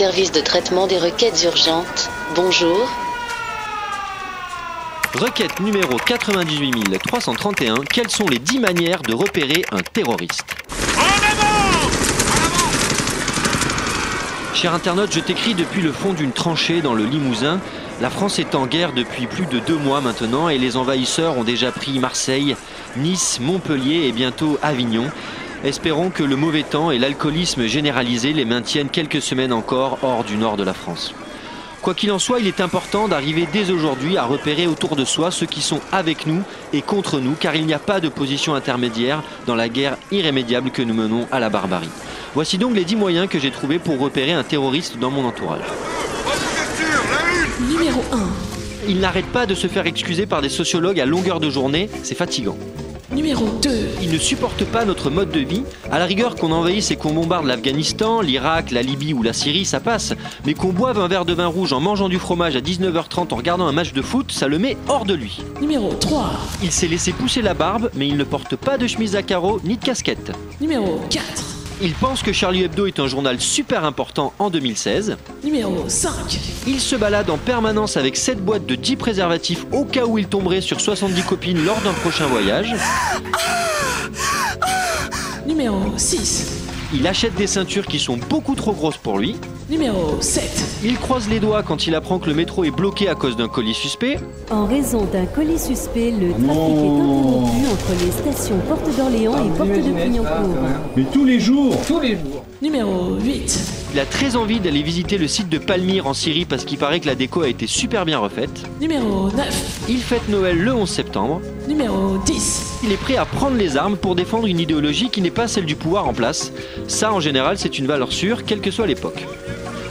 service de traitement des requêtes urgentes. Bonjour. Requête numéro 98 331. Quelles sont les 10 manières de repérer un terroriste? Cher internaute, je t'écris depuis le fond d'une tranchée dans le Limousin. La France est en guerre depuis plus de deux mois maintenant et les envahisseurs ont déjà pris Marseille, Nice, Montpellier et bientôt Avignon. Espérons que le mauvais temps et l'alcoolisme généralisé les maintiennent quelques semaines encore hors du nord de la France. Quoi qu'il en soit, il est important d'arriver dès aujourd'hui à repérer autour de soi ceux qui sont avec nous et contre nous, car il n'y a pas de position intermédiaire dans la guerre irrémédiable que nous menons à la barbarie. Voici donc les 10 moyens que j'ai trouvés pour repérer un terroriste dans mon entourage. Numéro 1. Il n'arrête pas de se faire excuser par des sociologues à longueur de journée, c'est fatigant. Numéro 2. Il ne supporte pas notre mode de vie. À la rigueur, qu'on envahisse et qu'on bombarde l'Afghanistan, l'Irak, la Libye ou la Syrie, ça passe. Mais qu'on boive un verre de vin rouge en mangeant du fromage à 19h30 en regardant un match de foot, ça le met hors de lui. Numéro 3. Il s'est laissé pousser la barbe, mais il ne porte pas de chemise à carreaux ni de casquette. Numéro 4. Il pense que Charlie Hebdo est un journal super important en 2016. Numéro 5. Il se balade en permanence avec 7 boîtes de 10 préservatifs au cas où il tomberait sur 70 copines lors d'un prochain voyage. Numéro 6. Il achète des ceintures qui sont beaucoup trop grosses pour lui. Numéro 7. Il croise les doigts quand il apprend que le métro est bloqué à cause d'un colis suspect. En raison d'un colis suspect, le trafic est interrompu entre les stations Porte d'Orléans et Porte de Clignancourt. Mais tous les jours Tous les jours Numéro 8. Il a très envie d'aller visiter le site de Palmyre en Syrie parce qu'il paraît que la déco a été super bien refaite. Numéro 9. Il fête Noël le 11 septembre. Numéro 10. Il est prêt à prendre les armes pour défendre une idéologie qui n'est pas celle du pouvoir en place. Ça, en général, c'est une valeur sûre, quelle que soit l'époque.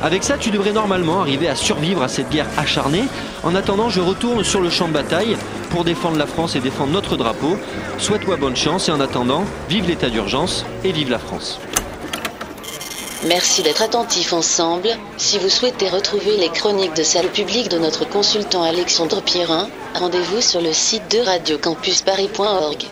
Avec ça, tu devrais normalement arriver à survivre à cette guerre acharnée. En attendant, je retourne sur le champ de bataille pour défendre la France et défendre notre drapeau. Souhaite-moi bonne chance et en attendant, vive l'état d'urgence et vive la France. Merci d'être attentifs ensemble. Si vous souhaitez retrouver les chroniques de salle publique de notre consultant Alexandre Pierrin, rendez-vous sur le site de radiocampusparis.org.